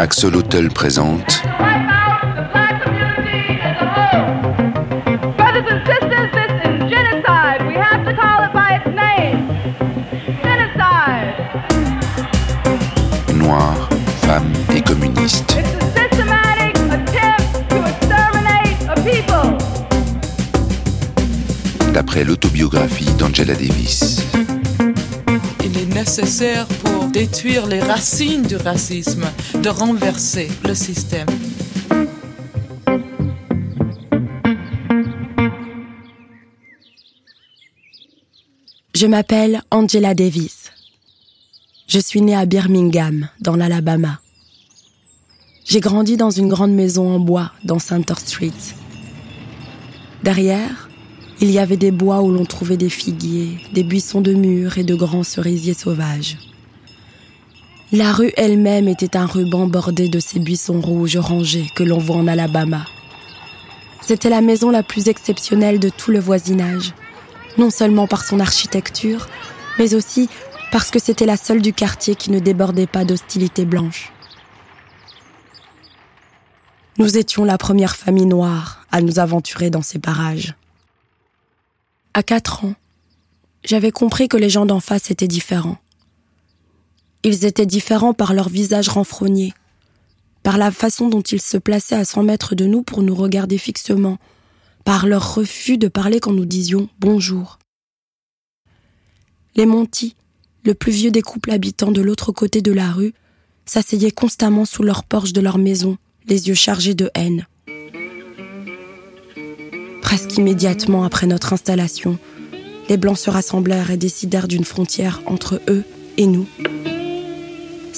Axel Hotel présente Noirs, femmes et communistes. D'après l'autobiographie d'Angela Davis. Il est nécessaire pour détruire les racines du racisme, de renverser le système. Je m'appelle Angela Davis. Je suis née à Birmingham, dans l'Alabama. J'ai grandi dans une grande maison en bois dans Center Street. Derrière, il y avait des bois où l'on trouvait des figuiers, des buissons de mûres et de grands cerisiers sauvages. La rue elle-même était un ruban bordé de ces buissons rouges rangés que l'on voit en Alabama. C'était la maison la plus exceptionnelle de tout le voisinage, non seulement par son architecture, mais aussi parce que c'était la seule du quartier qui ne débordait pas d'hostilité blanche. Nous étions la première famille noire à nous aventurer dans ces parages. À quatre ans, j'avais compris que les gens d'en face étaient différents. Ils étaient différents par leur visage renfrogné, par la façon dont ils se plaçaient à 100 mètres de nous pour nous regarder fixement, par leur refus de parler quand nous disions bonjour. Les Monty, le plus vieux des couples habitants de l'autre côté de la rue, s'asseyaient constamment sous leur porche de leur maison, les yeux chargés de haine. Presque immédiatement après notre installation, les Blancs se rassemblèrent et décidèrent d'une frontière entre eux et nous.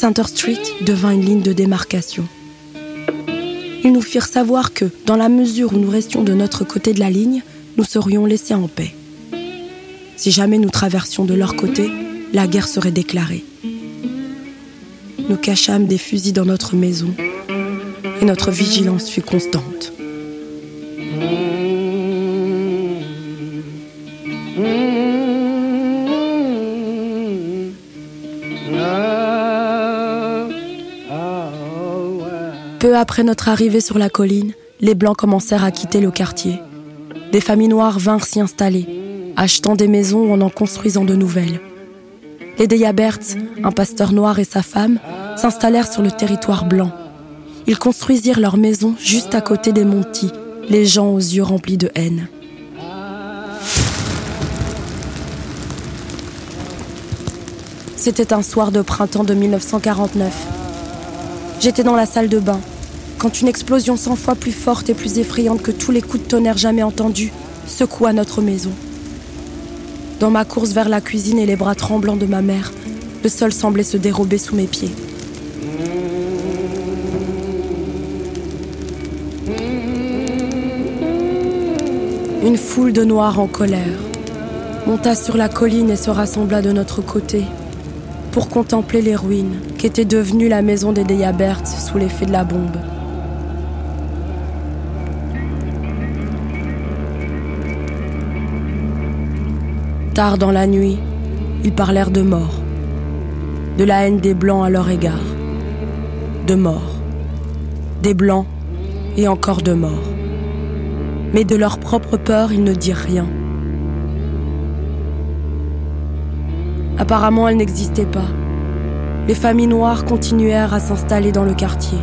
Center Street devint une ligne de démarcation. Ils nous firent savoir que, dans la mesure où nous restions de notre côté de la ligne, nous serions laissés en paix. Si jamais nous traversions de leur côté, la guerre serait déclarée. Nous cachâmes des fusils dans notre maison et notre vigilance fut constante. Peu après notre arrivée sur la colline, les Blancs commencèrent à quitter le quartier. Des familles noires vinrent s'y installer, achetant des maisons ou en en construisant de nouvelles. Les Deyaberts, un pasteur noir et sa femme, s'installèrent sur le territoire blanc. Ils construisirent leur maison juste à côté des Monty, les gens aux yeux remplis de haine. C'était un soir de printemps de 1949. J'étais dans la salle de bain, quand une explosion cent fois plus forte et plus effrayante que tous les coups de tonnerre jamais entendus secoua notre maison. Dans ma course vers la cuisine et les bras tremblants de ma mère, le sol semblait se dérober sous mes pieds. Une foule de noirs en colère monta sur la colline et se rassembla de notre côté pour contempler les ruines qu'était devenue la maison des Deyabert sous l'effet de la bombe. Tard dans la nuit, ils parlèrent de mort, de la haine des Blancs à leur égard, de mort, des Blancs et encore de mort. Mais de leur propre peur, ils ne dirent rien. Apparemment, elle n'existait pas. Les familles noires continuèrent à s'installer dans le quartier.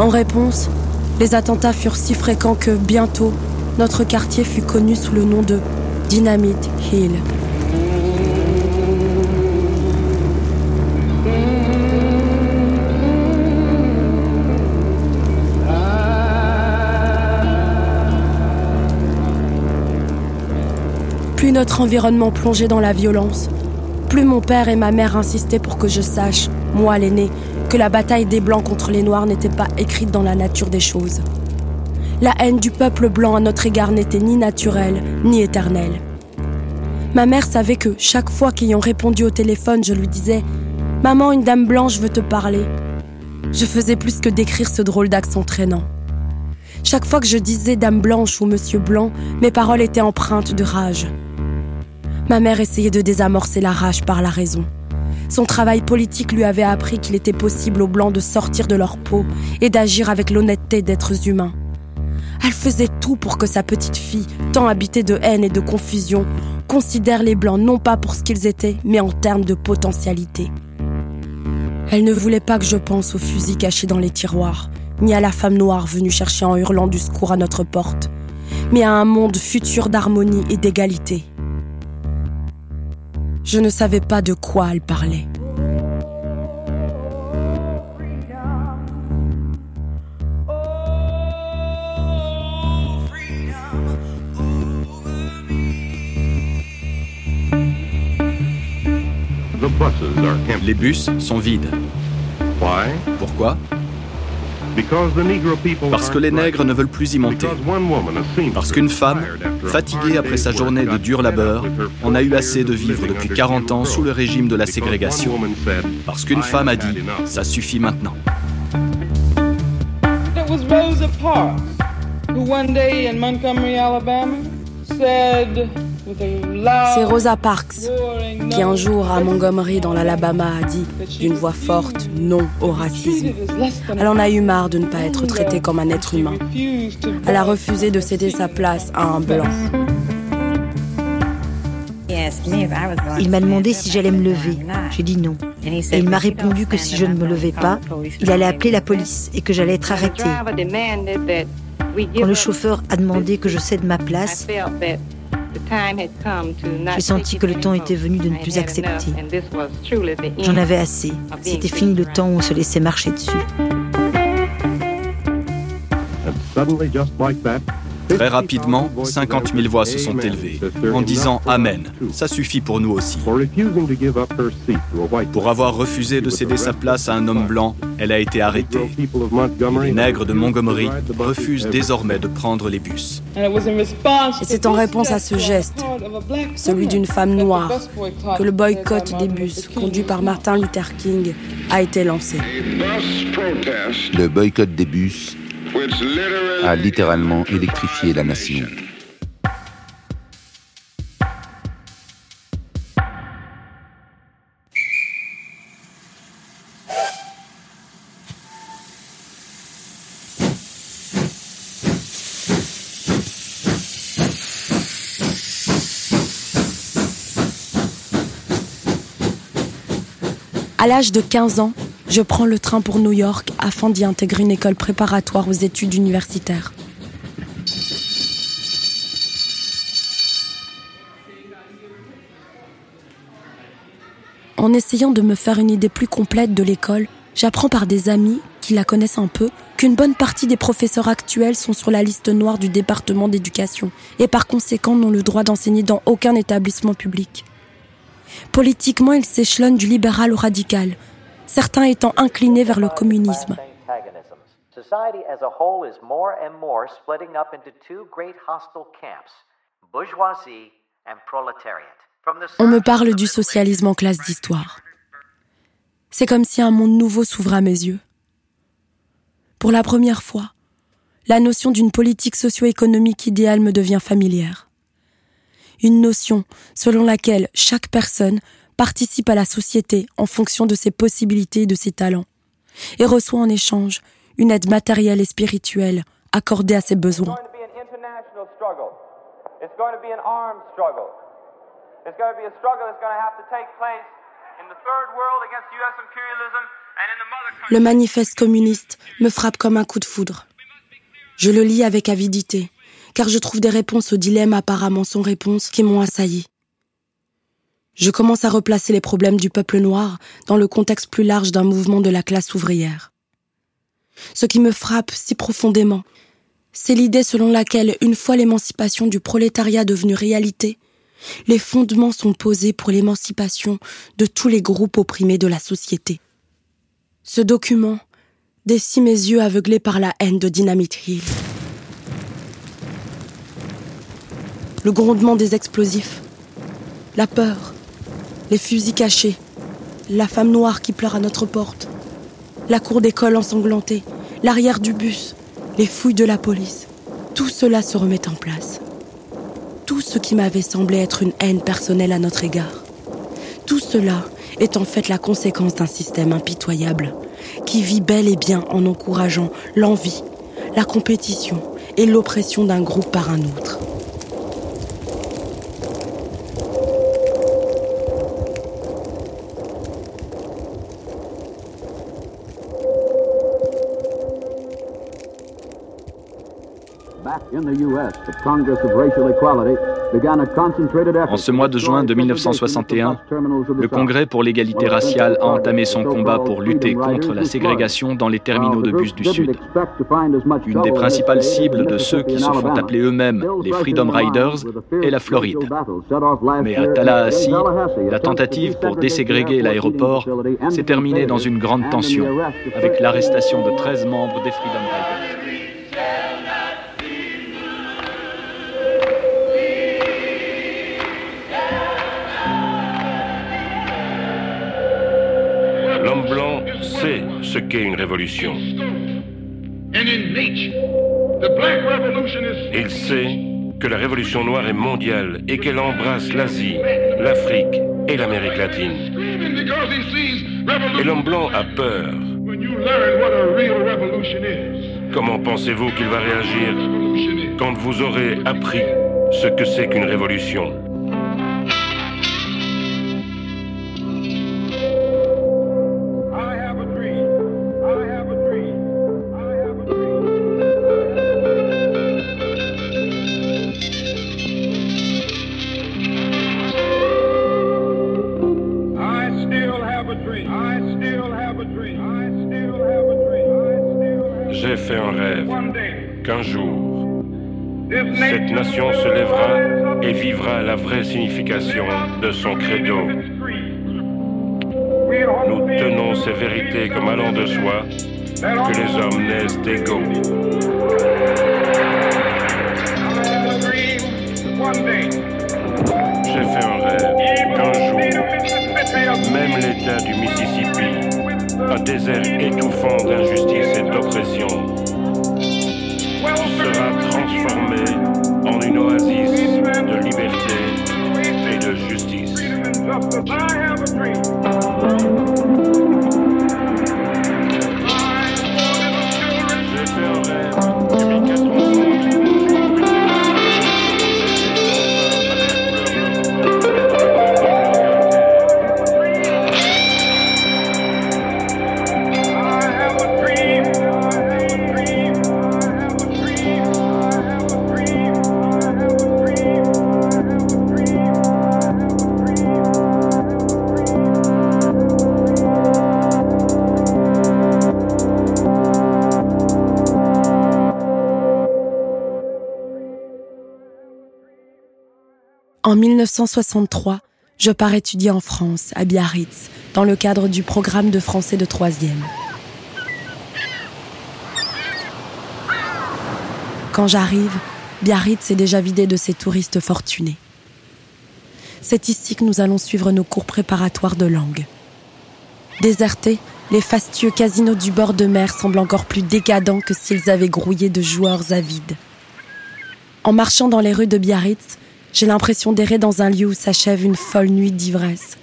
En réponse, les attentats furent si fréquents que bientôt, notre quartier fut connu sous le nom de Dynamite Hill. Plus notre environnement plongeait dans la violence, plus mon père et ma mère insistaient pour que je sache, moi l'aîné, que la bataille des Blancs contre les Noirs n'était pas écrite dans la nature des choses. La haine du peuple blanc à notre égard n'était ni naturelle, ni éternelle. Ma mère savait que chaque fois qu'ayant répondu au téléphone, je lui disais Maman, une dame blanche veut te parler. Je faisais plus que décrire ce drôle d'accent traînant. Chaque fois que je disais Dame Blanche ou Monsieur Blanc, mes paroles étaient empreintes de rage. Ma mère essayait de désamorcer la rage par la raison. Son travail politique lui avait appris qu'il était possible aux Blancs de sortir de leur peau et d'agir avec l'honnêteté d'êtres humains. Elle faisait tout pour que sa petite fille, tant habitée de haine et de confusion, considère les Blancs non pas pour ce qu'ils étaient, mais en termes de potentialité. Elle ne voulait pas que je pense aux fusils cachés dans les tiroirs, ni à la femme noire venue chercher en hurlant du secours à notre porte, mais à un monde futur d'harmonie et d'égalité. Je ne savais pas de quoi elle parlait. Les bus sont vides. Pourquoi? Parce que les nègres ne veulent plus y monter. Parce qu'une femme, fatiguée après sa journée de dur labeur, en a eu assez de vivre depuis 40 ans sous le régime de la ségrégation. Parce qu'une femme a dit, ça suffit maintenant. C'est Rosa Parks qui un jour à Montgomery dans l'Alabama a dit d'une voix forte non au racisme. Elle en a eu marre de ne pas être traitée comme un être humain. Elle a refusé de céder sa place à un blanc. Il m'a demandé si j'allais me lever. J'ai dit non. Et il m'a répondu que si je ne me levais pas, il allait appeler la police et que j'allais être arrêtée. Quand le chauffeur a demandé que je cède ma place, j'ai senti que le temps était venu de ne plus accepter. J'en avais assez. C'était fini le temps où on se laissait marcher dessus. Très rapidement, 50 000 voix se sont élevées en disant Amen. Ça suffit pour nous aussi. Pour avoir refusé de céder sa place à un homme blanc, elle a été arrêtée. Les nègres de Montgomery refusent désormais de prendre les bus. Et c'est en réponse à ce geste, celui d'une femme noire, que le boycott des bus, conduit par Martin Luther King, a été lancé. Le boycott des bus a littéralement électrifié la nation. À l'âge de 15 ans, je prends le train pour New York afin d'y intégrer une école préparatoire aux études universitaires. En essayant de me faire une idée plus complète de l'école, j'apprends par des amis qui la connaissent un peu qu'une bonne partie des professeurs actuels sont sur la liste noire du département d'éducation et par conséquent n'ont le droit d'enseigner dans aucun établissement public. Politiquement, ils s'échelonnent du libéral au radical, certains étant inclinés vers le communisme. On me parle du socialisme en classe d'histoire. C'est comme si un monde nouveau s'ouvrait à mes yeux. Pour la première fois, la notion d'une politique socio-économique idéale me devient familière. Une notion selon laquelle chaque personne participe à la société en fonction de ses possibilités et de ses talents, et reçoit en échange une aide matérielle et spirituelle accordée à ses besoins. Le manifeste communiste me frappe comme un coup de foudre. Je le lis avec avidité, car je trouve des réponses aux dilemmes apparemment sans réponse qui m'ont assailli. Je commence à replacer les problèmes du peuple noir dans le contexte plus large d'un mouvement de la classe ouvrière. Ce qui me frappe si profondément, c'est l'idée selon laquelle, une fois l'émancipation du prolétariat devenue réalité, les fondements sont posés pour l'émancipation de tous les groupes opprimés de la société. Ce document dessine mes yeux aveuglés par la haine de Dynamite Hill. Le grondement des explosifs, la peur, les fusils cachés, la femme noire qui pleure à notre porte, la cour d'école ensanglantée, l'arrière du bus, les fouilles de la police. Tout cela se remet en place. Tout ce qui m'avait semblé être une haine personnelle à notre égard. Tout cela est en fait la conséquence d'un système impitoyable qui vit bel et bien en encourageant l'envie, la compétition et l'oppression d'un groupe par un autre. En ce mois de juin de 1961, le Congrès pour l'égalité raciale a entamé son combat pour lutter contre la ségrégation dans les terminaux de bus du Sud. Une des principales cibles de ceux qui se font appeler eux-mêmes les Freedom Riders est la Floride. Mais à Tallahassee, la tentative pour déségréguer l'aéroport s'est terminée dans une grande tension, avec l'arrestation de 13 membres des Freedom Riders. Ce qu'est une révolution. Il sait que la révolution noire est mondiale et qu'elle embrasse l'Asie, l'Afrique et l'Amérique latine. Et l'homme blanc a peur. Comment pensez-vous qu'il va réagir quand vous aurez appris ce que c'est qu'une révolution? Signification de son credo. Nous tenons ces vérités comme allant de soi que les hommes naissent égaux. J'ai fait un rêve qu'un jour, même l'État du Mississippi, un désert étouffant d'injustice et d'oppression, de liberté I have a 1963, je pars étudier en France, à Biarritz, dans le cadre du programme de français de troisième. Quand j'arrive, Biarritz est déjà vidé de ses touristes fortunés. C'est ici que nous allons suivre nos cours préparatoires de langue. Désertés, les fastueux casinos du bord de mer semblent encore plus décadents que s'ils avaient grouillé de joueurs avides. En marchant dans les rues de Biarritz, j'ai l'impression d'errer dans un lieu où s'achève une folle nuit d'ivresse.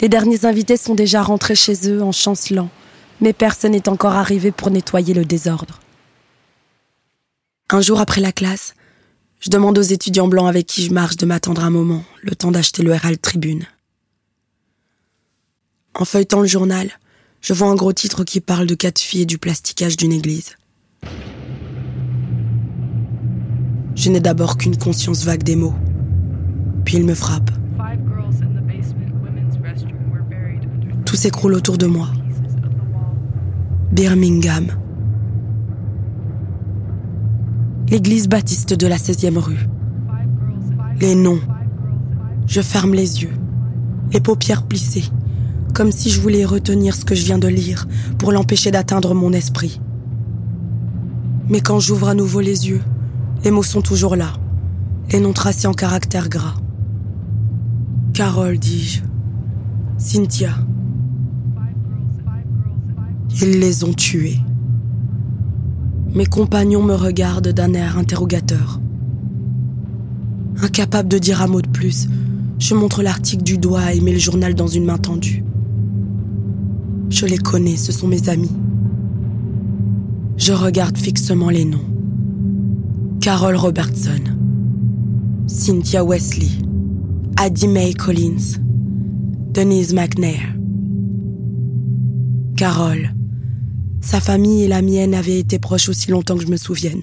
Les derniers invités sont déjà rentrés chez eux en chancelant, mais personne n'est encore arrivé pour nettoyer le désordre. Un jour après la classe, je demande aux étudiants blancs avec qui je marche de m'attendre un moment, le temps d'acheter le Herald Tribune. En feuilletant le journal, je vois un gros titre qui parle de quatre filles et du plasticage d'une église. Je n'ai d'abord qu'une conscience vague des mots. Puis il me frappe. Tout s'écroule autour de moi. Birmingham. L'église baptiste de la 16e rue. Les noms. Je ferme les yeux, les paupières plissées, comme si je voulais retenir ce que je viens de lire pour l'empêcher d'atteindre mon esprit. Mais quand j'ouvre à nouveau les yeux, les mots sont toujours là, les noms tracés en caractères gras. Carole, dis-je. Cynthia. Ils les ont tués. Mes compagnons me regardent d'un air interrogateur. Incapable de dire un mot de plus, je montre l'article du doigt et mets le journal dans une main tendue. Je les connais, ce sont mes amis. Je regarde fixement les noms. Carol Robertson, Cynthia Wesley, Addie Mae Collins, Denise McNair. Carol, sa famille et la mienne avaient été proches aussi longtemps que je me souvienne.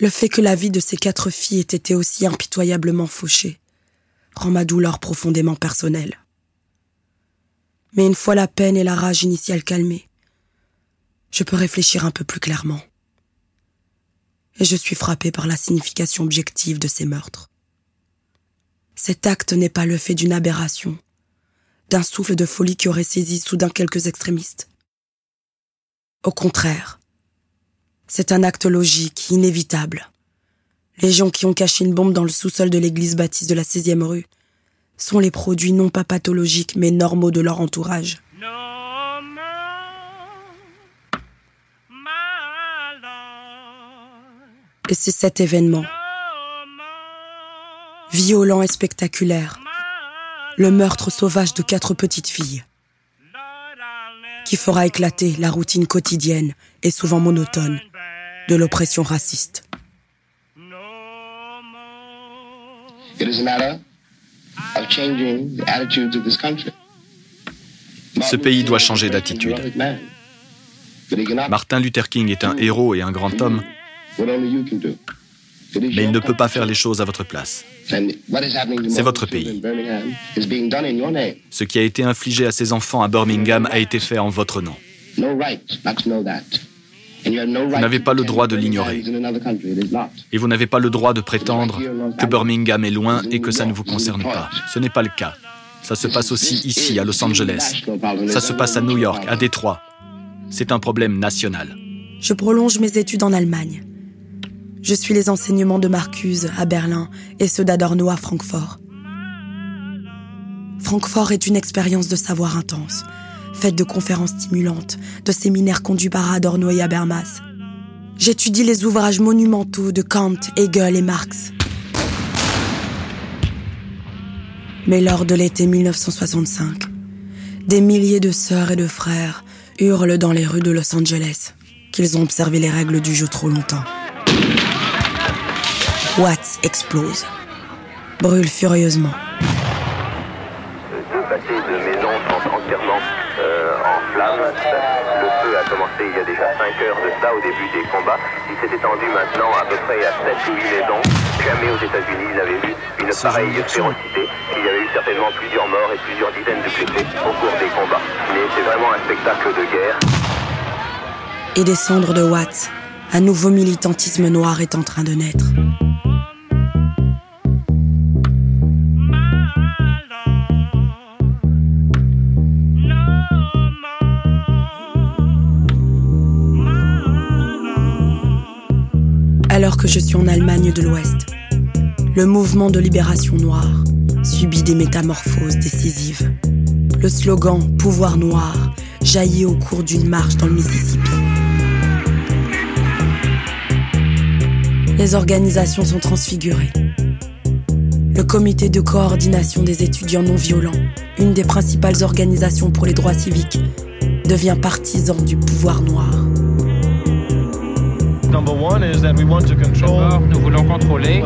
Le fait que la vie de ces quatre filles ait été aussi impitoyablement fauchée rend ma douleur profondément personnelle. Mais une fois la peine et la rage initiale calmées, je peux réfléchir un peu plus clairement. Et je suis frappé par la signification objective de ces meurtres. Cet acte n'est pas le fait d'une aberration, d'un souffle de folie qui aurait saisi soudain quelques extrémistes. Au contraire, c'est un acte logique, inévitable. Les gens qui ont caché une bombe dans le sous-sol de l'église baptiste de la 16e rue sont les produits non pas pathologiques mais normaux de leur entourage. Et c'est cet événement, violent et spectaculaire, le meurtre sauvage de quatre petites filles, qui fera éclater la routine quotidienne et souvent monotone de l'oppression raciste. Ce pays doit changer d'attitude. Martin Luther King est un héros et un grand homme, mais il ne peut pas faire les choses à votre place. C'est votre pays. Ce qui a été infligé à ces enfants à Birmingham a été fait en votre nom. Vous n'avez pas le droit de l'ignorer. Et vous n'avez pas le droit de prétendre que Birmingham est loin et que ça ne vous concerne pas. Ce n'est pas le cas. Ça se passe aussi ici, à Los Angeles. Ça se passe à New York, à Détroit. C'est un problème national. Je prolonge mes études en Allemagne. Je suis les enseignements de Marcuse à Berlin et ceux d'Adorno à Francfort. Francfort est une expérience de savoir intense, faite de conférences stimulantes, de séminaires conduits par Adorno et Habermas. J'étudie les ouvrages monumentaux de Kant, Hegel et Marx. Mais lors de l'été 1965, des milliers de sœurs et de frères hurlent dans les rues de Los Angeles qu'ils ont observé les règles du jeu trop longtemps. Watts explose, brûle furieusement. il y a déjà 5 heures de ça au début des combats. Il s'est étendu maintenant à peu près à 7 ou 8 maisons. Jamais aux États-Unis il n'avait vu une pareille férocité. Il y avait eu certainement plusieurs morts et plusieurs dizaines de blessés au cours des combats. Mais c'est vraiment un spectacle de guerre. Et des cendres de Watts, un nouveau militantisme noir est en train de naître. Alors que je suis en Allemagne de l'Ouest. Le mouvement de libération noire subit des métamorphoses décisives. Le slogan Pouvoir noir jaillit au cours d'une marche dans le Mississippi. Les organisations sont transfigurées. Le comité de coordination des étudiants non violents, une des principales organisations pour les droits civiques, devient partisan du pouvoir noir. D'abord, nous voulons contrôler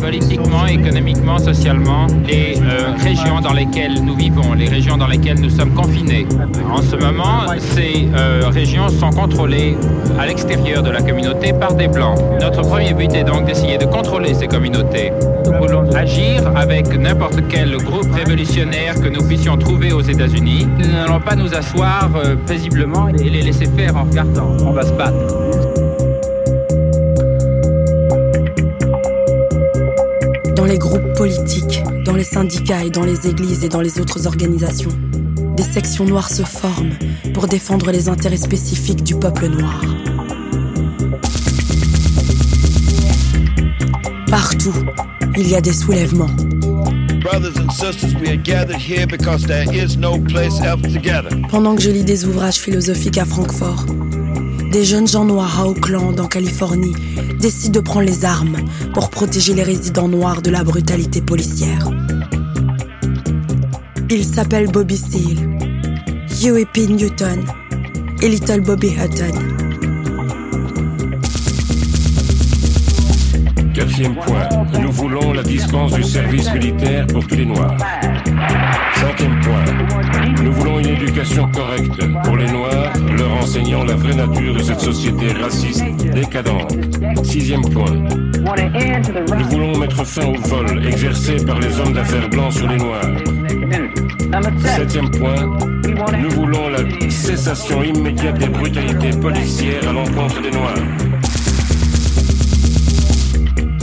politiquement, économiquement, socialement les euh, régions dans lesquelles nous vivons, les régions dans lesquelles nous sommes confinés. En ce moment, ces euh, régions sont contrôlées à l'extérieur de la communauté par des Blancs. Notre premier but est donc d'essayer de contrôler ces communautés. Nous voulons agir avec n'importe quel groupe révolutionnaire que nous puissions trouver aux États-Unis. Nous n'allons pas nous asseoir euh, paisiblement et les laisser faire en regardant. On va se battre. Dans les groupes politiques, dans les syndicats et dans les églises et dans les autres organisations. Des sections noires se forment pour défendre les intérêts spécifiques du peuple noir. Partout, il y a des soulèvements. Pendant que je lis des ouvrages philosophiques à Francfort, des jeunes gens noirs à Oakland, en Californie, décident de prendre les armes pour protéger les résidents noirs de la brutalité policière. Ils s'appellent Bobby Steele, Huey. Newton et Little Bobby Hutton. Quatrième point, nous voulons la dispense du service militaire pour tous les Noirs. Cinquième point, nous voulons une éducation correcte pour les Noirs, enseignant la vraie nature de cette société raciste décadente. Sixième point, nous voulons mettre fin au vol exercé par les hommes d'affaires blancs sur les Noirs. Septième point, nous voulons la cessation immédiate des brutalités policières à l'encontre des Noirs.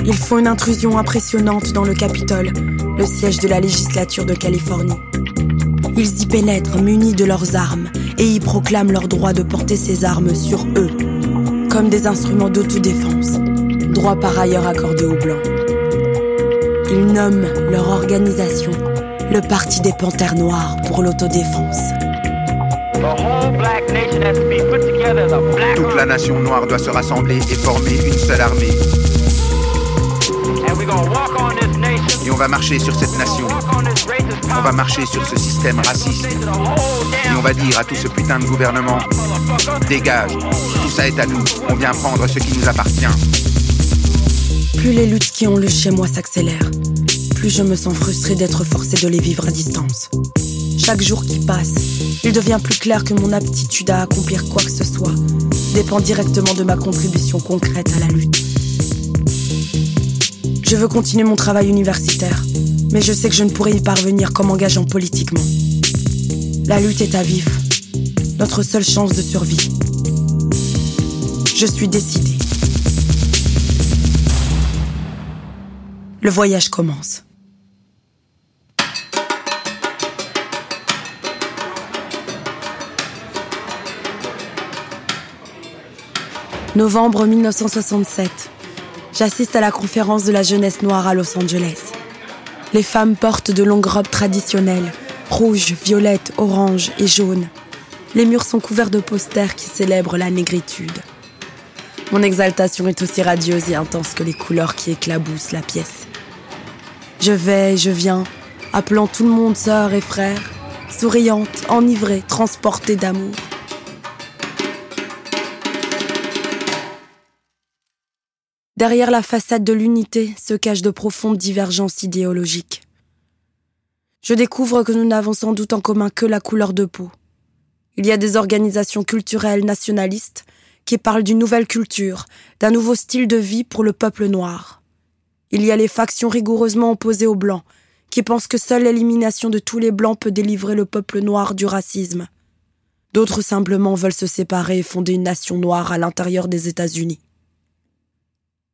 Ils font une intrusion impressionnante dans le Capitole, le siège de la législature de Californie. Ils y pénètrent munis de leurs armes et y proclament leur droit de porter ces armes sur eux, comme des instruments d'autodéfense, droit par ailleurs accordé aux Blancs. Ils nomment leur organisation le Parti des Panthères Noires pour l'autodéfense. Toute la nation noire doit se rassembler et former une seule armée va marcher sur cette nation. On va marcher sur ce système raciste. Et on va dire à tout ce putain de gouvernement, dégage, tout ça est à nous, on vient prendre ce qui nous appartient. Plus les luttes qui ont lieu chez moi s'accélèrent, plus je me sens frustrée d'être forcée de les vivre à distance. Chaque jour qui passe, il devient plus clair que mon aptitude à accomplir quoi que ce soit dépend directement de ma contribution concrète à la lutte. Je veux continuer mon travail universitaire, mais je sais que je ne pourrai y parvenir qu'en m'engageant politiquement. La lutte est à vif, notre seule chance de survie. Je suis décidée. Le voyage commence. Novembre 1967. J'assiste à la conférence de la jeunesse noire à Los Angeles. Les femmes portent de longues robes traditionnelles, rouges, violettes, oranges et jaunes. Les murs sont couverts de posters qui célèbrent la négritude. Mon exaltation est aussi radieuse et intense que les couleurs qui éclaboussent la pièce. Je vais, je viens, appelant tout le monde sœur et frère, souriante, enivrée, transportée d'amour. Derrière la façade de l'unité se cachent de profondes divergences idéologiques. Je découvre que nous n'avons sans doute en commun que la couleur de peau. Il y a des organisations culturelles nationalistes qui parlent d'une nouvelle culture, d'un nouveau style de vie pour le peuple noir. Il y a les factions rigoureusement opposées aux blancs, qui pensent que seule l'élimination de tous les blancs peut délivrer le peuple noir du racisme. D'autres simplement veulent se séparer et fonder une nation noire à l'intérieur des États-Unis.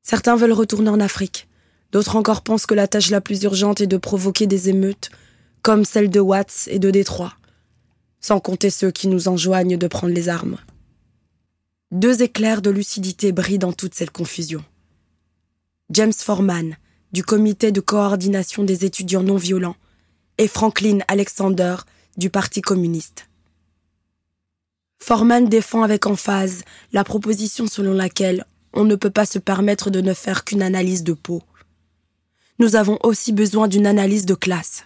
Certains veulent retourner en Afrique. D'autres encore pensent que la tâche la plus urgente est de provoquer des émeutes, comme celle de Watts et de Détroit, sans compter ceux qui nous enjoignent de prendre les armes. Deux éclairs de lucidité brillent dans toute cette confusion. James Forman, du comité de coordination des étudiants non violents, et Franklin Alexander, du Parti communiste. Forman défend avec emphase la proposition selon laquelle on ne peut pas se permettre de ne faire qu'une analyse de peau. Nous avons aussi besoin d'une analyse de classe.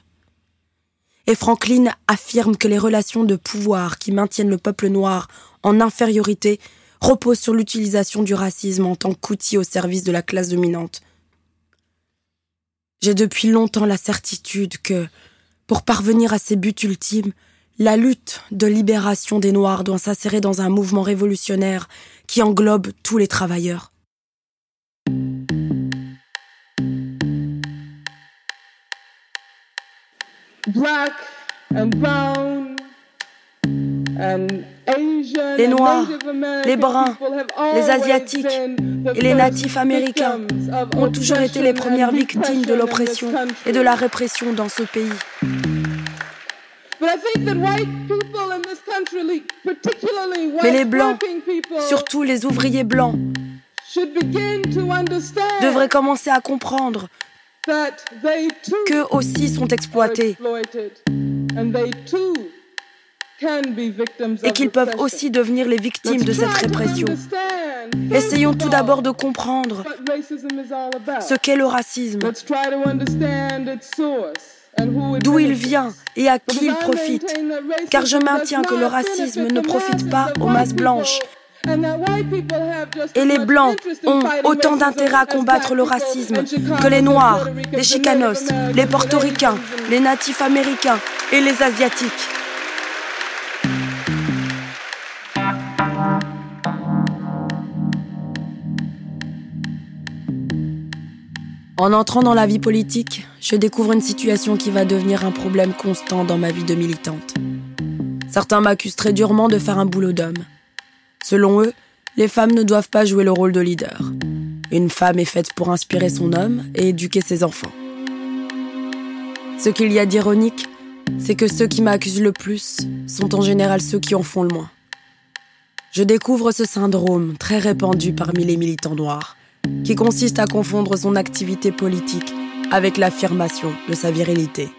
Et Franklin affirme que les relations de pouvoir qui maintiennent le peuple noir en infériorité reposent sur l'utilisation du racisme en tant qu'outil au service de la classe dominante. J'ai depuis longtemps la certitude que, pour parvenir à ces buts ultimes, la lutte de libération des Noirs doit s'insérer dans un mouvement révolutionnaire qui englobe tous les travailleurs. les Noirs, les Bruns, les Asiatiques et les natifs américains ont toujours été les premières victimes de l'oppression et de la répression dans ce pays. Mais les Blancs, surtout les ouvriers blancs, devraient commencer à comprendre qu'eux aussi sont exploités et qu'ils peuvent aussi devenir les victimes de cette répression. Essayons tout d'abord de comprendre ce qu'est le racisme, d'où il vient et à qui il profite, car je maintiens que le racisme ne profite pas aux masses blanches. Et les Blancs ont autant d'intérêt à combattre le racisme que les Noirs, les Chicanos, les Portoricains, les Natifs américains et les Asiatiques. En entrant dans la vie politique, je découvre une situation qui va devenir un problème constant dans ma vie de militante. Certains m'accusent très durement de faire un boulot d'homme. Selon eux, les femmes ne doivent pas jouer le rôle de leader. Une femme est faite pour inspirer son homme et éduquer ses enfants. Ce qu'il y a d'ironique, c'est que ceux qui m'accusent le plus sont en général ceux qui en font le moins. Je découvre ce syndrome très répandu parmi les militants noirs qui consiste à confondre son activité politique avec l'affirmation de sa virilité.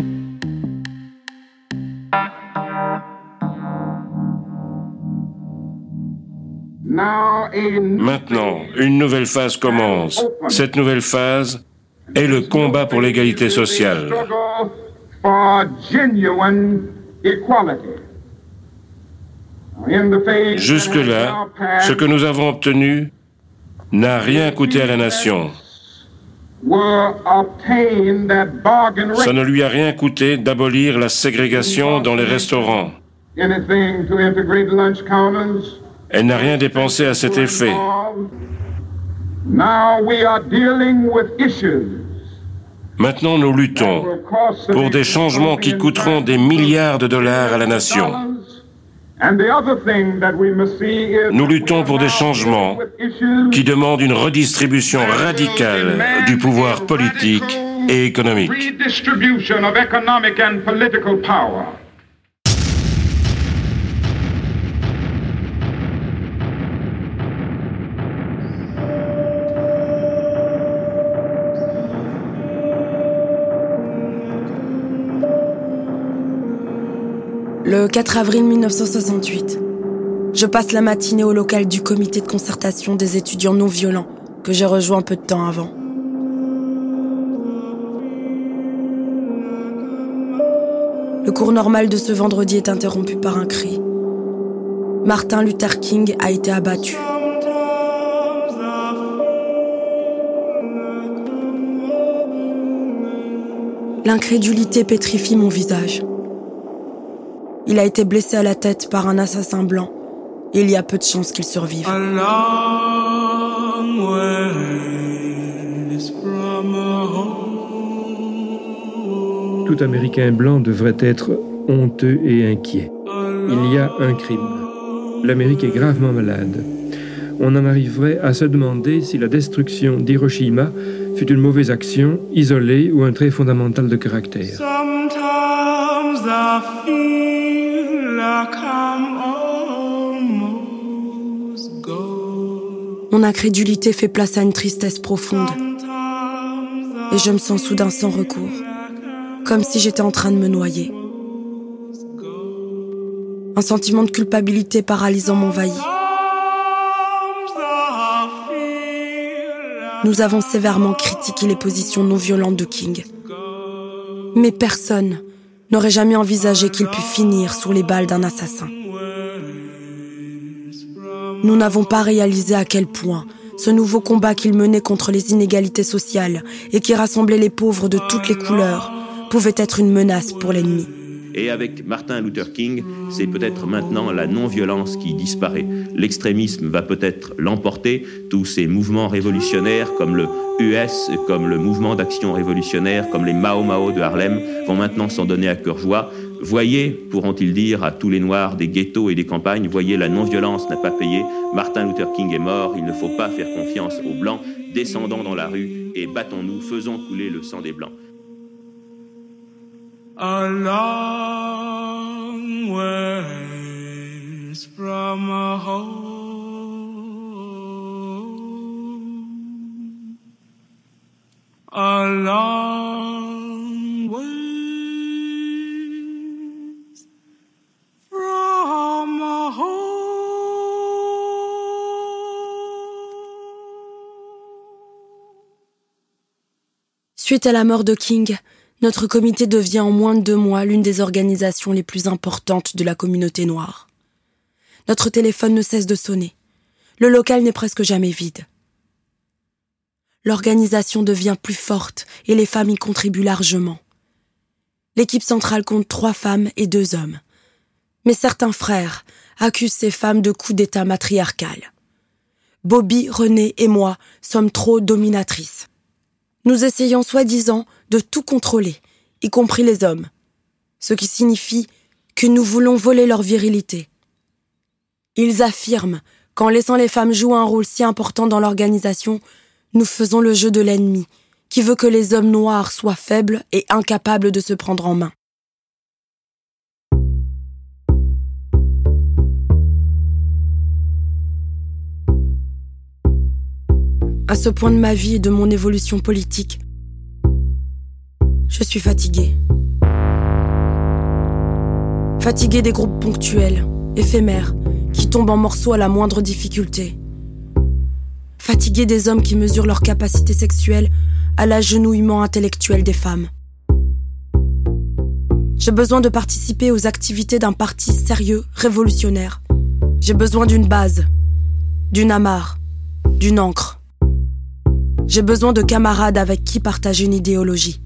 Maintenant, une nouvelle phase commence. Cette nouvelle phase est le combat pour l'égalité sociale. Jusque-là, ce que nous avons obtenu n'a rien coûté à la nation. Ça ne lui a rien coûté d'abolir la ségrégation dans les restaurants. Elle n'a rien dépensé à cet effet. Maintenant, nous luttons pour des changements qui coûteront des milliards de dollars à la nation. Nous luttons pour des changements qui demandent une redistribution radicale du pouvoir politique et économique. Le 4 avril 1968, je passe la matinée au local du comité de concertation des étudiants non violents que j'ai rejoint peu de temps avant. Le cours normal de ce vendredi est interrompu par un cri. Martin Luther King a été abattu. L'incrédulité pétrifie mon visage. Il a été blessé à la tête par un assassin blanc. Et il y a peu de chances qu'il survive. Tout Américain blanc devrait être honteux et inquiet. Il y a un crime. L'Amérique est gravement malade. On en arriverait à se demander si la destruction d'Hiroshima fut une mauvaise action, isolée ou un trait fondamental de caractère. Mon incrédulité fait place à une tristesse profonde. Et je me sens soudain sans recours, comme si j'étais en train de me noyer. Un sentiment de culpabilité paralysant m'envahit. Nous avons sévèrement critiqué les positions non violentes de King. Mais personne n'aurait jamais envisagé qu'il pût finir sous les balles d'un assassin. Nous n'avons pas réalisé à quel point ce nouveau combat qu'il menait contre les inégalités sociales et qui rassemblait les pauvres de toutes les couleurs pouvait être une menace pour l'ennemi. Et avec Martin Luther King, c'est peut-être maintenant la non-violence qui disparaît. L'extrémisme va peut-être l'emporter. Tous ces mouvements révolutionnaires comme le US, comme le mouvement d'action révolutionnaire, comme les Mao Mao de Harlem, vont maintenant s'en donner à cœur joie. Voyez, pourront-ils dire à tous les Noirs des ghettos et des campagnes, voyez, la non-violence n'a pas payé, Martin Luther King est mort, il ne faut pas faire confiance aux Blancs, descendons dans la rue et battons-nous, faisons couler le sang des Blancs. Suite à la mort de King, notre comité devient en moins de deux mois l'une des organisations les plus importantes de la communauté noire. Notre téléphone ne cesse de sonner. Le local n'est presque jamais vide. L'organisation devient plus forte et les femmes y contribuent largement. L'équipe centrale compte trois femmes et deux hommes. Mais certains frères accusent ces femmes de coups d'état matriarcal. Bobby, René et moi sommes trop dominatrices. Nous essayons soi-disant de tout contrôler, y compris les hommes, ce qui signifie que nous voulons voler leur virilité. Ils affirment qu'en laissant les femmes jouer un rôle si important dans l'organisation, nous faisons le jeu de l'ennemi, qui veut que les hommes noirs soient faibles et incapables de se prendre en main. À ce point de ma vie et de mon évolution politique, je suis fatiguée. Fatiguée des groupes ponctuels, éphémères, qui tombent en morceaux à la moindre difficulté. Fatiguée des hommes qui mesurent leur capacité sexuelle à l'agenouillement intellectuel des femmes. J'ai besoin de participer aux activités d'un parti sérieux, révolutionnaire. J'ai besoin d'une base, d'une amarre, d'une encre. J'ai besoin de camarades avec qui partager une idéologie.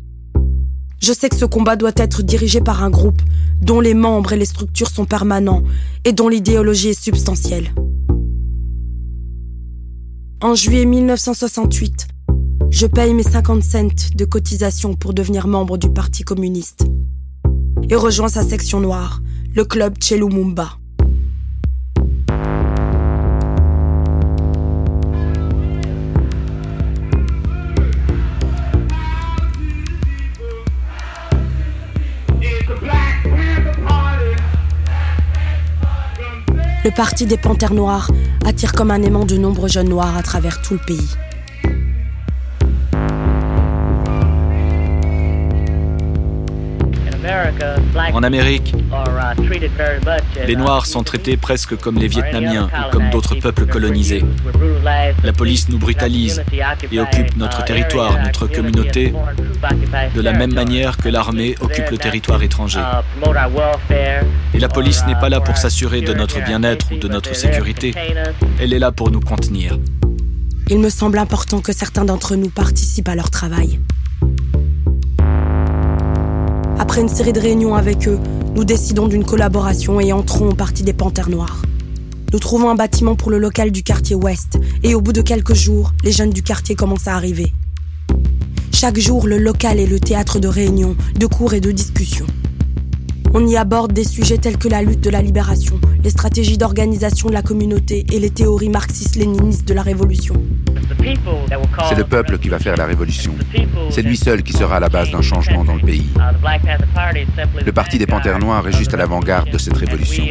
Je sais que ce combat doit être dirigé par un groupe dont les membres et les structures sont permanents et dont l'idéologie est substantielle. En juillet 1968, je paye mes 50 cents de cotisation pour devenir membre du Parti communiste et rejoins sa section noire, le club Chelumumba. Le Parti des Panthères Noires attire comme un aimant de nombreux jeunes noirs à travers tout le pays. En Amérique, les Noirs sont traités presque comme les Vietnamiens ou comme d'autres peuples colonisés. La police nous brutalise et occupe notre territoire, notre communauté, de la même manière que l'armée occupe le territoire étranger. Et la police n'est pas là pour s'assurer de notre bien-être ou de notre sécurité. Elle est là pour nous contenir. Il me semble important que certains d'entre nous participent à leur travail. Après une série de réunions avec eux, nous décidons d'une collaboration et entrons au Parti des Panthères Noirs. Nous trouvons un bâtiment pour le local du quartier Ouest et au bout de quelques jours, les jeunes du quartier commencent à arriver. Chaque jour, le local est le théâtre de réunions, de cours et de discussions. On y aborde des sujets tels que la lutte de la libération, les stratégies d'organisation de la communauté et les théories marxistes-léninistes de la révolution. C'est le peuple qui va faire la révolution. C'est lui seul qui sera à la base d'un changement dans le pays. Le Parti des Panthères Noirs est juste à l'avant-garde de cette révolution.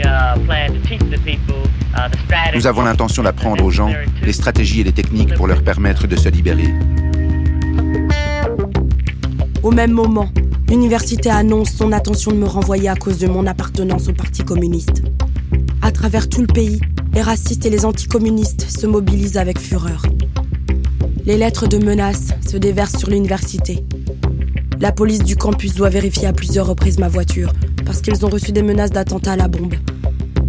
Nous avons l'intention d'apprendre aux gens les stratégies et les techniques pour leur permettre de se libérer. Au même moment, l'université annonce son intention de me renvoyer à cause de mon appartenance au Parti communiste. À travers tout le pays, les racistes et les anticommunistes se mobilisent avec fureur. Les lettres de menaces se déversent sur l'université. La police du campus doit vérifier à plusieurs reprises ma voiture parce qu'ils ont reçu des menaces d'attentat à la bombe.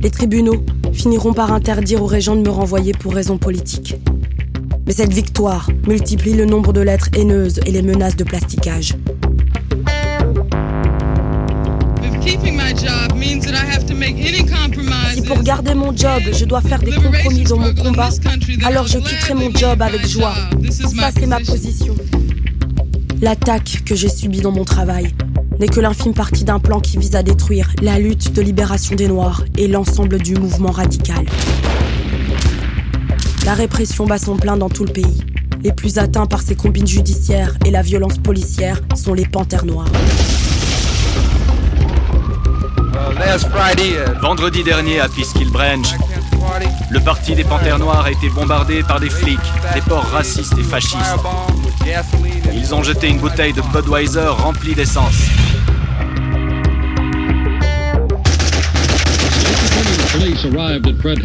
Les tribunaux finiront par interdire aux régents de me renvoyer pour raisons politiques. Mais cette victoire multiplie le nombre de lettres haineuses et les menaces de plasticage. Si pour garder mon job, je dois faire des compromis dans mon combat, alors je quitterai mon job avec joie. Ça, c'est ma position. L'attaque que j'ai subie dans mon travail n'est que l'infime partie d'un plan qui vise à détruire la lutte de libération des Noirs et l'ensemble du mouvement radical. La répression bat son plein dans tout le pays. Les plus atteints par ces combines judiciaires et la violence policière sont les panthères noires. Uh, Vendredi dernier à Peacekill Branch, le parti des Panthères Noires a été bombardé par des flics, des ports racistes et fascistes. Ils ont jeté une bouteille de Budweiser remplie d'essence.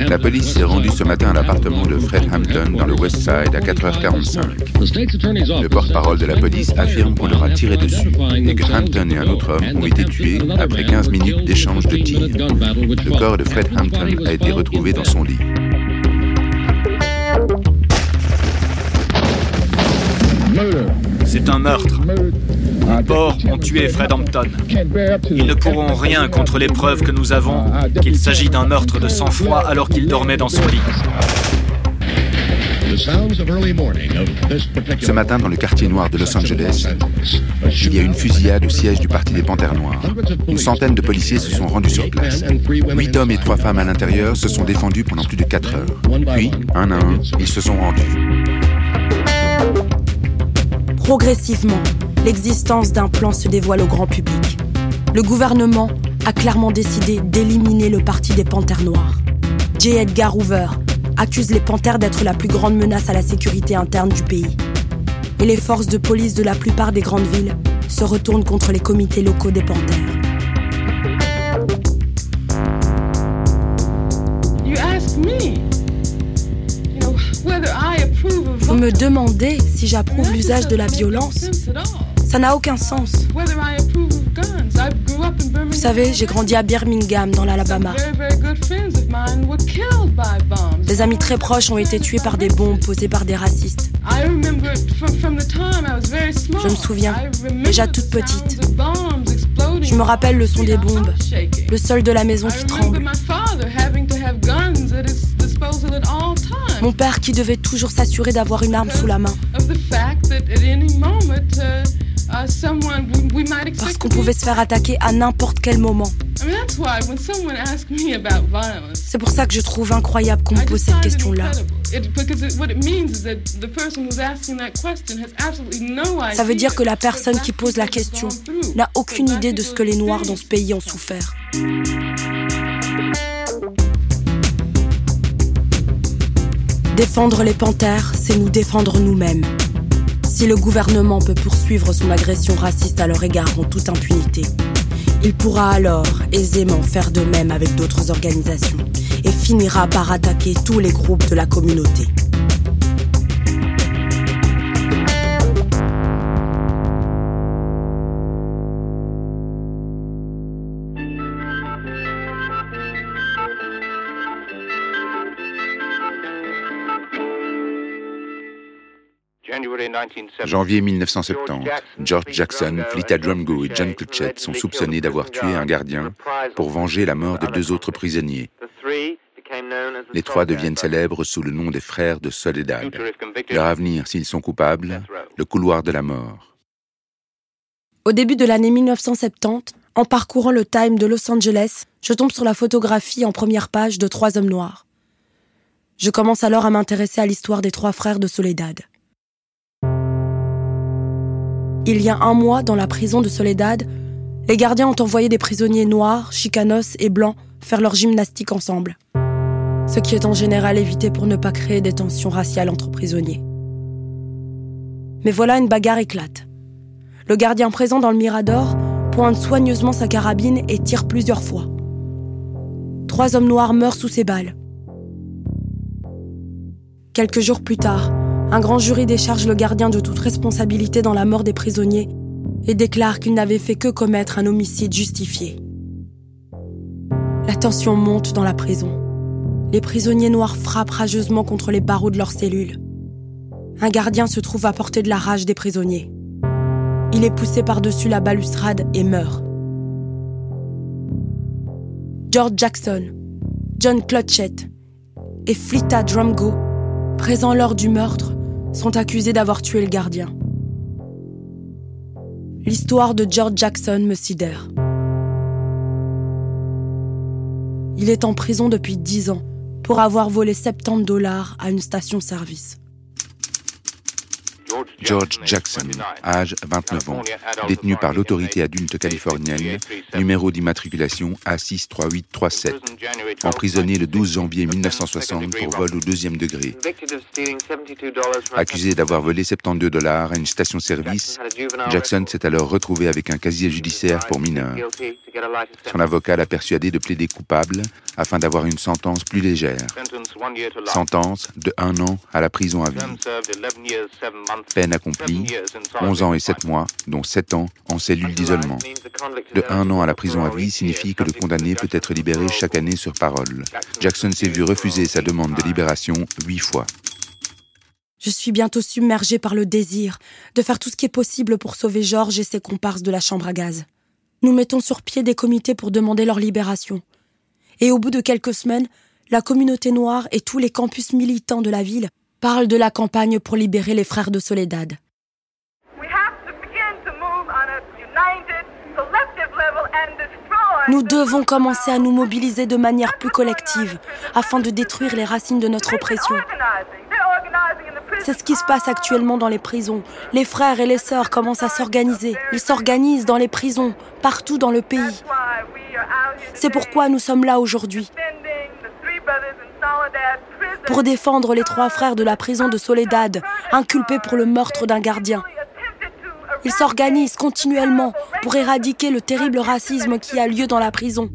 La police s'est rendue ce matin à l'appartement de Fred Hampton dans le West Side à 4h45. Le porte-parole de la police affirme qu'on leur a tiré dessus et que Hampton et un autre homme ont été tués après 15 minutes d'échange de tirs. Le corps de Fred Hampton a été retrouvé dans son lit. C'est un meurtre. Les porcs ont tué Fred Hampton. Ils ne pourront rien contre les preuves que nous avons qu'il s'agit d'un meurtre de sang-froid alors qu'il dormait dans son lit. Ce matin, dans le quartier noir de Los Angeles, il y a une fusillade au siège du Parti des Panthères Noirs. Une centaine de policiers se sont rendus sur place. Huit hommes et trois femmes à l'intérieur se sont défendus pendant plus de quatre heures. Puis, un à un, ils se sont rendus. Progressivement, l'existence d'un plan se dévoile au grand public. Le gouvernement a clairement décidé d'éliminer le Parti des Panthères Noirs. J. Edgar Hoover accuse les Panthères d'être la plus grande menace à la sécurité interne du pays. Et les forces de police de la plupart des grandes villes se retournent contre les comités locaux des Panthères. Vous me demandez si j'approuve l'usage de la violence Ça n'a aucun sens. Vous savez, j'ai grandi à Birmingham, dans l'Alabama. Des amis très proches ont été tués par des bombes posées par des racistes. Je me souviens, déjà toute petite. Je me rappelle le son des bombes, le sol de la maison qui tremble. Mon père qui devait toujours s'assurer d'avoir une arme sous la main. Parce qu'on pouvait se faire attaquer à n'importe quel moment. C'est pour ça que je trouve incroyable qu'on me pose cette question-là. Ça veut dire que la personne qui pose la question n'a aucune idée de ce que les Noirs dans ce pays ont souffert. Défendre les panthères, c'est nous défendre nous-mêmes. Si le gouvernement peut poursuivre son agression raciste à leur égard en toute impunité, il pourra alors aisément faire de même avec d'autres organisations et finira par attaquer tous les groupes de la communauté. Janvier 1970, George Jackson, Flita Drumgo et John Clutchett sont soupçonnés d'avoir tué un gardien pour venger la mort de deux autres prisonniers. Les trois deviennent célèbres sous le nom des frères de Soledad. Leur avenir, s'ils sont coupables, le couloir de la mort. Au début de l'année 1970, en parcourant le Time de Los Angeles, je tombe sur la photographie en première page de trois hommes noirs. Je commence alors à m'intéresser à l'histoire des trois frères de Soledad. Il y a un mois, dans la prison de Soledad, les gardiens ont envoyé des prisonniers noirs, chicanos et blancs faire leur gymnastique ensemble. Ce qui est en général évité pour ne pas créer des tensions raciales entre prisonniers. Mais voilà, une bagarre éclate. Le gardien présent dans le Mirador pointe soigneusement sa carabine et tire plusieurs fois. Trois hommes noirs meurent sous ses balles. Quelques jours plus tard, un grand jury décharge le gardien de toute responsabilité dans la mort des prisonniers et déclare qu'il n'avait fait que commettre un homicide justifié. La tension monte dans la prison. Les prisonniers noirs frappent rageusement contre les barreaux de leurs cellules. Un gardien se trouve à portée de la rage des prisonniers. Il est poussé par-dessus la balustrade et meurt. George Jackson, John Clutchett et Flita Drumgo, présents lors du meurtre, sont accusés d'avoir tué le gardien. L'histoire de George Jackson me sidère. Il est en prison depuis 10 ans pour avoir volé 70 dollars à une station-service. George Jackson, âge 29 ans, détenu par l'autorité adulte californienne, numéro d'immatriculation A63837, emprisonné le 12 janvier 1960 pour vol au deuxième degré. Accusé d'avoir volé 72 dollars à une station-service, Jackson s'est alors retrouvé avec un casier judiciaire pour mineurs. Son avocat l'a persuadé de plaider coupable afin d'avoir une sentence plus légère. Sentence de un an à la prison à vie. Peine accomplie, 11 ans et 7 mois, dont 7 ans en cellule d'isolement. De un an à la prison à vie signifie que le condamné peut être libéré chaque année sur parole. Jackson s'est vu refuser sa demande de libération huit fois. Je suis bientôt submergée par le désir de faire tout ce qui est possible pour sauver Georges et ses comparses de la chambre à gaz. Nous mettons sur pied des comités pour demander leur libération. Et au bout de quelques semaines, la communauté noire et tous les campus militants de la ville parlent de la campagne pour libérer les frères de Soledad. Nous devons commencer à nous mobiliser de manière plus collective afin de détruire les racines de notre oppression. C'est ce qui se passe actuellement dans les prisons. Les frères et les sœurs commencent à s'organiser. Ils s'organisent dans les prisons, partout dans le pays. C'est pourquoi nous sommes là aujourd'hui. Pour défendre les trois frères de la prison de Soledad, inculpés pour le meurtre d'un gardien. Ils s'organisent continuellement pour éradiquer le terrible racisme qui a lieu dans la prison.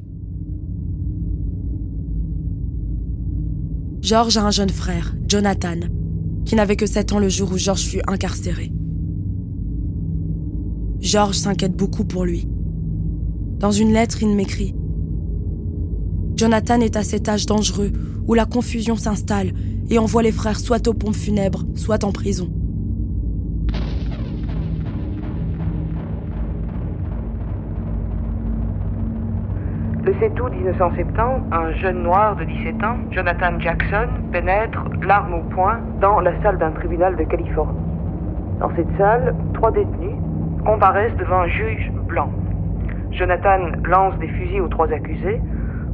George a un jeune frère, Jonathan, qui n'avait que 7 ans le jour où George fut incarcéré. George s'inquiète beaucoup pour lui. Dans une lettre, il m'écrit Jonathan est à cet âge dangereux où la confusion s'installe et envoie les frères soit aux pompes funèbres, soit en prison. Le 7 août 1970, un jeune noir de 17 ans, Jonathan Jackson, pénètre, l'arme au poing, dans la salle d'un tribunal de Californie. Dans cette salle, trois détenus comparaissent devant un juge blanc. Jonathan lance des fusils aux trois accusés,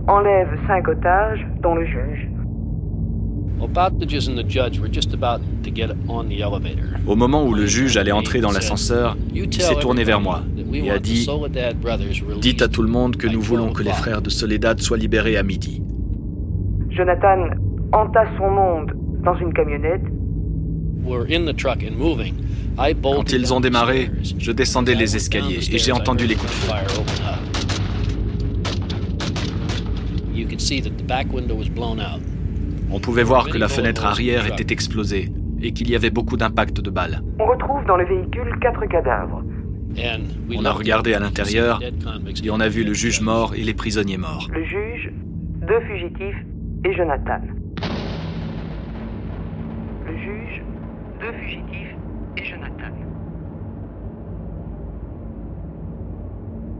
enlève cinq otages, dont le juge. Au moment où le juge allait entrer dans l'ascenseur, il s'est tourné vers moi et a dit Dites à tout le monde que nous voulons que les frères de Soledad soient libérés à midi. Jonathan entasse son monde dans une camionnette. Quand ils ont démarré, je descendais les escaliers et j'ai entendu les coups de feu. On pouvait voir que la fenêtre arrière était explosée et qu'il y avait beaucoup d'impact de balles. On retrouve dans le véhicule quatre cadavres. On a regardé à l'intérieur et on a vu le juge mort et les prisonniers morts. Le juge, deux fugitifs et Jonathan. Le juge, deux fugitifs et Jonathan.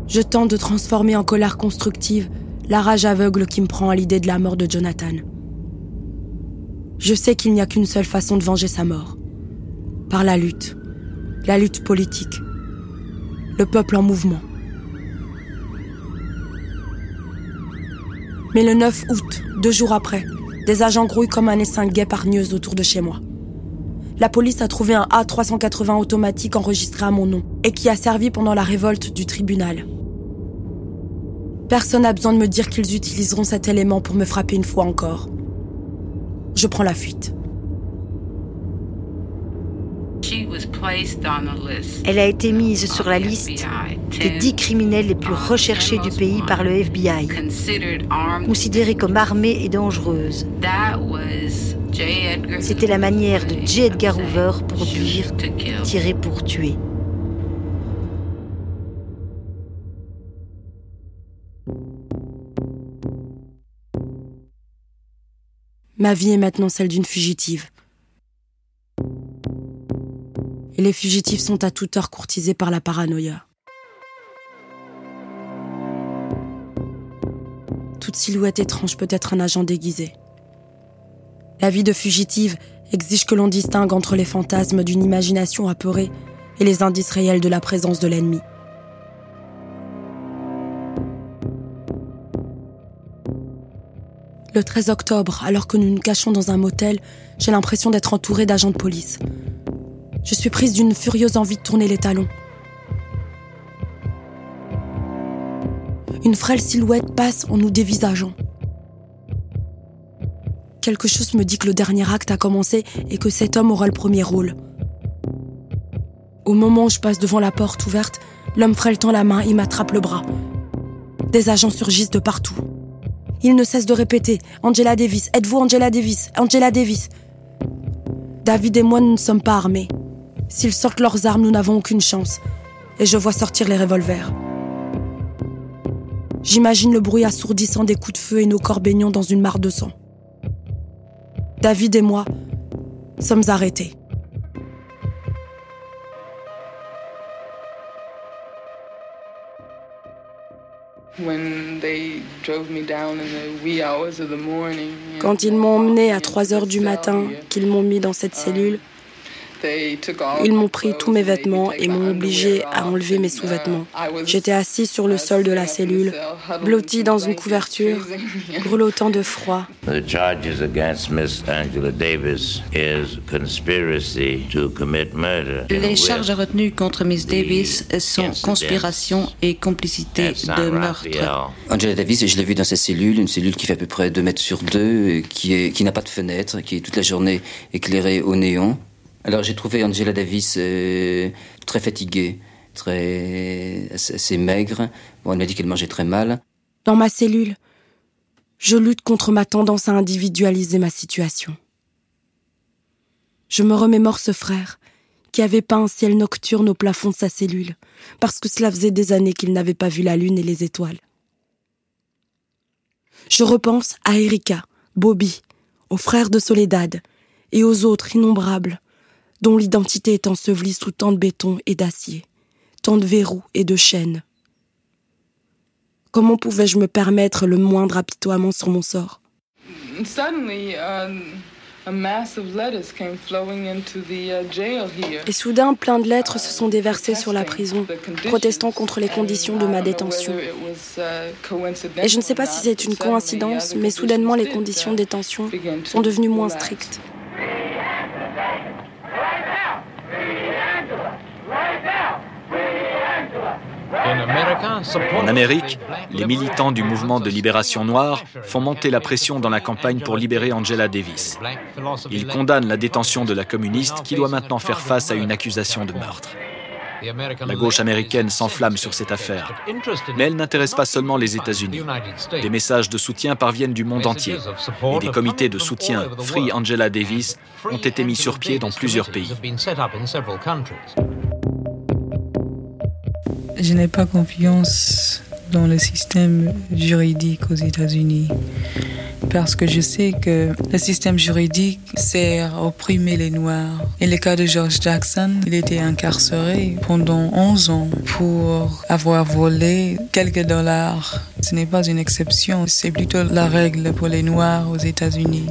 Je tente de transformer en colère constructive la rage aveugle qui me prend à l'idée de la mort de Jonathan. Je sais qu'il n'y a qu'une seule façon de venger sa mort. Par la lutte. La lutte politique. Le peuple en mouvement. Mais le 9 août, deux jours après, des agents grouillent comme un essaim hargneuse autour de chez moi. La police a trouvé un A380 automatique enregistré à mon nom et qui a servi pendant la révolte du tribunal. Personne n'a besoin de me dire qu'ils utiliseront cet élément pour me frapper une fois encore. Je prends la fuite. Elle a été mise sur la liste des dix criminels les plus recherchés du pays par le FBI, considérée comme armée et dangereuse. C'était la manière de J. Edgar Hoover pour dire tirer pour tuer. Ma vie est maintenant celle d'une fugitive. Et les fugitifs sont à toute heure courtisés par la paranoïa. Toute silhouette étrange peut être un agent déguisé. La vie de fugitive exige que l'on distingue entre les fantasmes d'une imagination apeurée et les indices réels de la présence de l'ennemi. Le 13 octobre, alors que nous nous cachons dans un motel, j'ai l'impression d'être entouré d'agents de police. Je suis prise d'une furieuse envie de tourner les talons. Une frêle silhouette passe en nous dévisageant. Quelque chose me dit que le dernier acte a commencé et que cet homme aura le premier rôle. Au moment où je passe devant la porte ouverte, l'homme frêle tend la main et m'attrape le bras. Des agents surgissent de partout. Il ne cesse de répéter Angela Davis, êtes-vous Angela Davis? Angela Davis David et moi, nous ne sommes pas armés. S'ils sortent leurs armes, nous n'avons aucune chance. Et je vois sortir les revolvers. J'imagine le bruit assourdissant des coups de feu et nos corps baignant dans une mare de sang. David et moi sommes arrêtés. Quand ils m'ont emmené à 3 heures du matin, qu'ils m'ont mis dans cette cellule, ils m'ont pris tous mes vêtements et m'ont obligé à enlever mes sous-vêtements. J'étais assis sur le sol de la cellule, blotti dans une couverture, grelottant de froid. Les charges retenues contre Miss Davis sont conspiration et complicité de meurtre. Angela Davis, je l'ai vue dans sa cellule, une cellule qui fait à peu près 2 mètres sur 2, qui, qui n'a pas de fenêtre, qui est toute la journée éclairée au néon. Alors j'ai trouvé Angela Davis euh, très fatiguée, très assez maigre. Bon, elle m'a dit qu'elle mangeait très mal. Dans ma cellule, je lutte contre ma tendance à individualiser ma situation. Je me remémore ce frère qui avait peint un ciel nocturne au plafond de sa cellule, parce que cela faisait des années qu'il n'avait pas vu la lune et les étoiles. Je repense à Erika, Bobby, aux frères de Soledad et aux autres innombrables dont l'identité est ensevelie sous tant de béton et d'acier, tant de verrous et de chaînes. Comment pouvais-je me permettre le moindre apitoiement sur mon sort? Et soudain, plein de lettres se sont déversées sur la prison, protestant contre les conditions de ma détention. Et je ne sais pas si c'est une coïncidence, mais soudainement les conditions de détention sont devenues moins strictes. En Amérique, les militants du mouvement de libération noire font monter la pression dans la campagne pour libérer Angela Davis. Ils condamnent la détention de la communiste qui doit maintenant faire face à une accusation de meurtre. La gauche américaine s'enflamme sur cette affaire, mais elle n'intéresse pas seulement les États-Unis. Des messages de soutien parviennent du monde entier et des comités de soutien Free Angela Davis ont été mis sur pied dans plusieurs pays. Je n'ai pas confiance dans le système juridique aux États-Unis parce que je sais que le système juridique sert à opprimer les Noirs. Et le cas de George Jackson, il était incarcéré pendant 11 ans pour avoir volé quelques dollars. Ce n'est pas une exception, c'est plutôt la règle pour les Noirs aux États-Unis.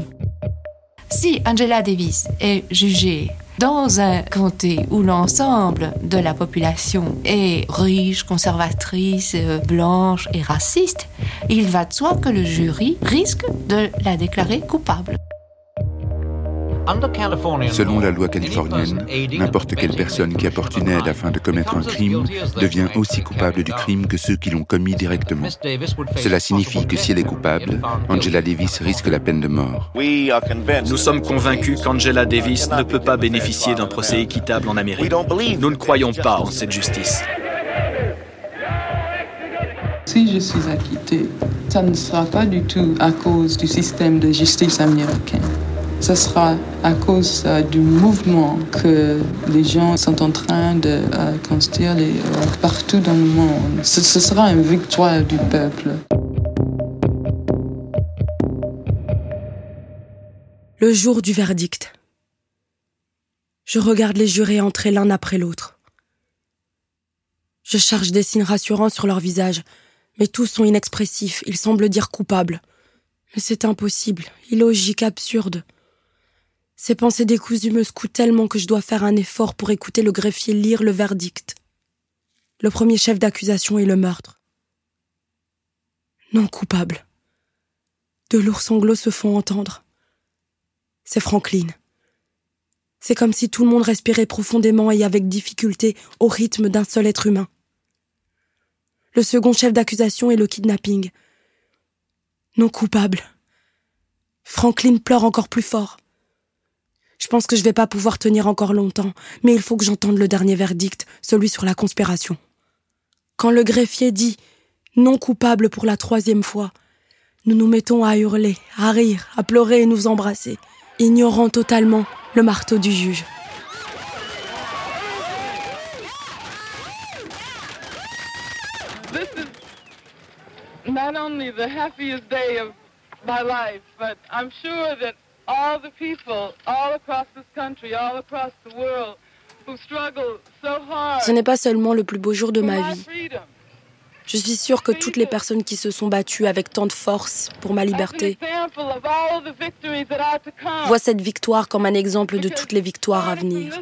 Si Angela Davis est jugée dans un comté où l'ensemble de la population est riche, conservatrice, blanche et raciste, il va de soi que le jury risque de la déclarer coupable. Selon la loi californienne, n'importe quelle personne qui apporte une aide afin de commettre un crime devient aussi coupable du crime que ceux qui l'ont commis directement. Cela signifie que si elle est coupable, Angela Davis risque la peine de mort. Nous sommes convaincus qu'Angela Davis ne peut pas bénéficier d'un procès équitable en Amérique. Nous ne croyons pas en cette justice. Si je suis acquitté, ça ne sera pas du tout à cause du système de justice américain ce sera à cause euh, du mouvement que les gens sont en train de euh, construire euh, partout dans le monde. Ce, sera une victoire du peuple. Le jour du verdict. Je regarde les jurés entrer l'un après l'autre. Je charge des signes rassurants sur leur visage, mais tous sont inexpressifs, ils semblent dire coupable. Mais c'est impossible, illogique, absurde. Ces pensées décousues me secouent tellement que je dois faire un effort pour écouter le greffier lire le verdict. Le premier chef d'accusation est le meurtre. Non coupable. De lourds sanglots se font entendre. C'est Franklin. C'est comme si tout le monde respirait profondément et avec difficulté au rythme d'un seul être humain. Le second chef d'accusation est le kidnapping. Non coupable. Franklin pleure encore plus fort. Je pense que je vais pas pouvoir tenir encore longtemps, mais il faut que j'entende le dernier verdict, celui sur la conspiration. Quand le greffier dit non coupable pour la troisième fois, nous nous mettons à hurler, à rire, à pleurer et nous embrasser, ignorant totalement le marteau du juge. This is not only the happiest day of my life, but I'm sure all the people all across this country, all across the world, who struggle so hard. Ce n'est pas seulement le plus beau jour de ma vie. Je suis sûre que toutes les personnes qui se sont battues avec tant de force pour ma liberté voient cette victoire comme un exemple de toutes les victoires à venir.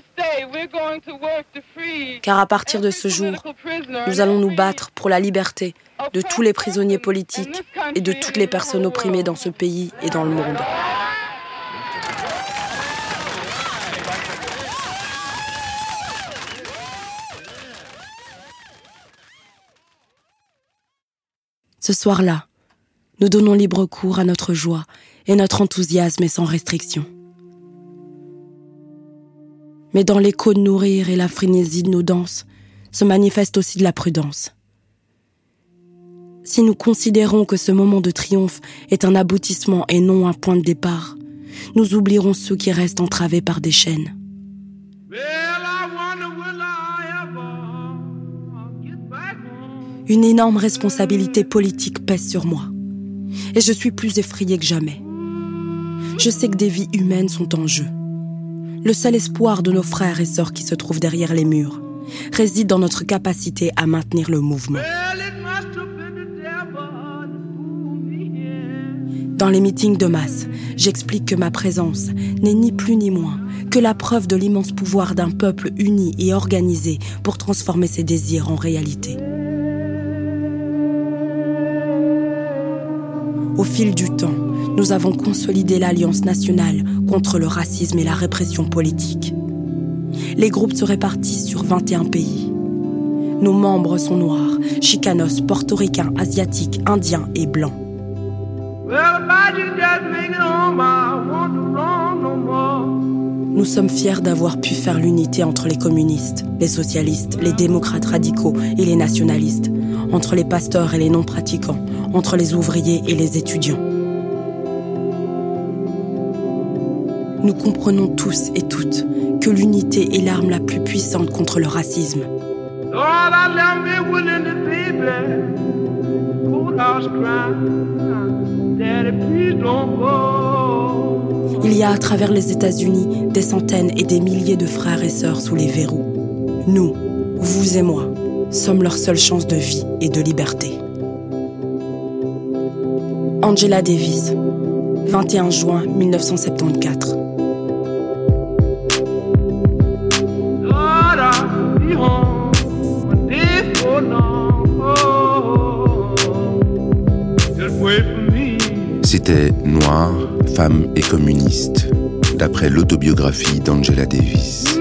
Car à partir de ce jour, nous allons nous battre pour la liberté de tous les prisonniers politiques et de toutes les personnes opprimées dans ce pays et dans le monde. Ce soir-là, nous donnons libre cours à notre joie et notre enthousiasme est sans restriction. Mais dans l'écho de nos rires et la frénésie de nos danses se manifeste aussi de la prudence. Si nous considérons que ce moment de triomphe est un aboutissement et non un point de départ, nous oublierons ceux qui restent entravés par des chaînes. Une énorme responsabilité politique pèse sur moi. Et je suis plus effrayée que jamais. Je sais que des vies humaines sont en jeu. Le seul espoir de nos frères et sœurs qui se trouvent derrière les murs réside dans notre capacité à maintenir le mouvement. Dans les meetings de masse, j'explique que ma présence n'est ni plus ni moins que la preuve de l'immense pouvoir d'un peuple uni et organisé pour transformer ses désirs en réalité. Au fil du temps, nous avons consolidé l'Alliance nationale contre le racisme et la répression politique. Les groupes se répartissent sur 21 pays. Nos membres sont noirs, chicanos, portoricains, asiatiques, indiens et blancs. Nous sommes fiers d'avoir pu faire l'unité entre les communistes, les socialistes, les démocrates radicaux et les nationalistes, entre les pasteurs et les non-pratiquants, entre les ouvriers et les étudiants. Nous comprenons tous et toutes que l'unité est l'arme la plus puissante contre le racisme. Il y a à travers les États-Unis des centaines et des milliers de frères et sœurs sous les verrous. Nous, vous et moi, sommes leur seule chance de vie et de liberté. Angela Davis, 21 juin 1974. C'était Noir, femme et communiste, d'après l'autobiographie d'Angela Davis.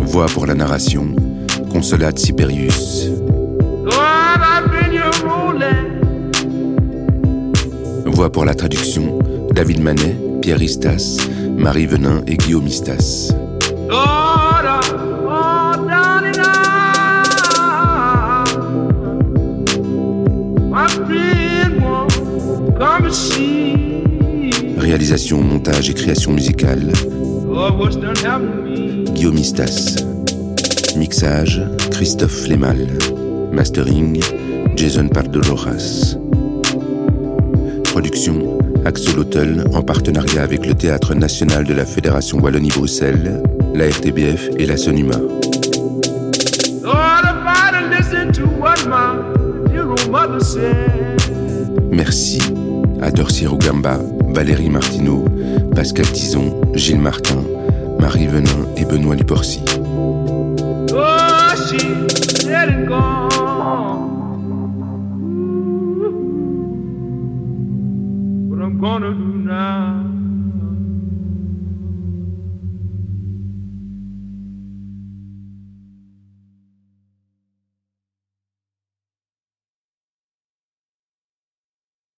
Voix pour la narration, Consolate Siberius. Voix pour la traduction, David Manet, Pierre Istas, Marie Venin et Guillaume Istas. Réalisation, montage et création musicale. Guillaume Istas. Mixage, Christophe Flemal. Mastering, Jason Pardo Rojas. Production, Axel Hotel en partenariat avec le Théâtre National de la Fédération Wallonie-Bruxelles, la RTBF et la Sonuma. Merci à Dorcier Rougamba, Valérie Martineau, Pascal Tison, Gilles Martin, Marie Venin et Benoît Liporcy.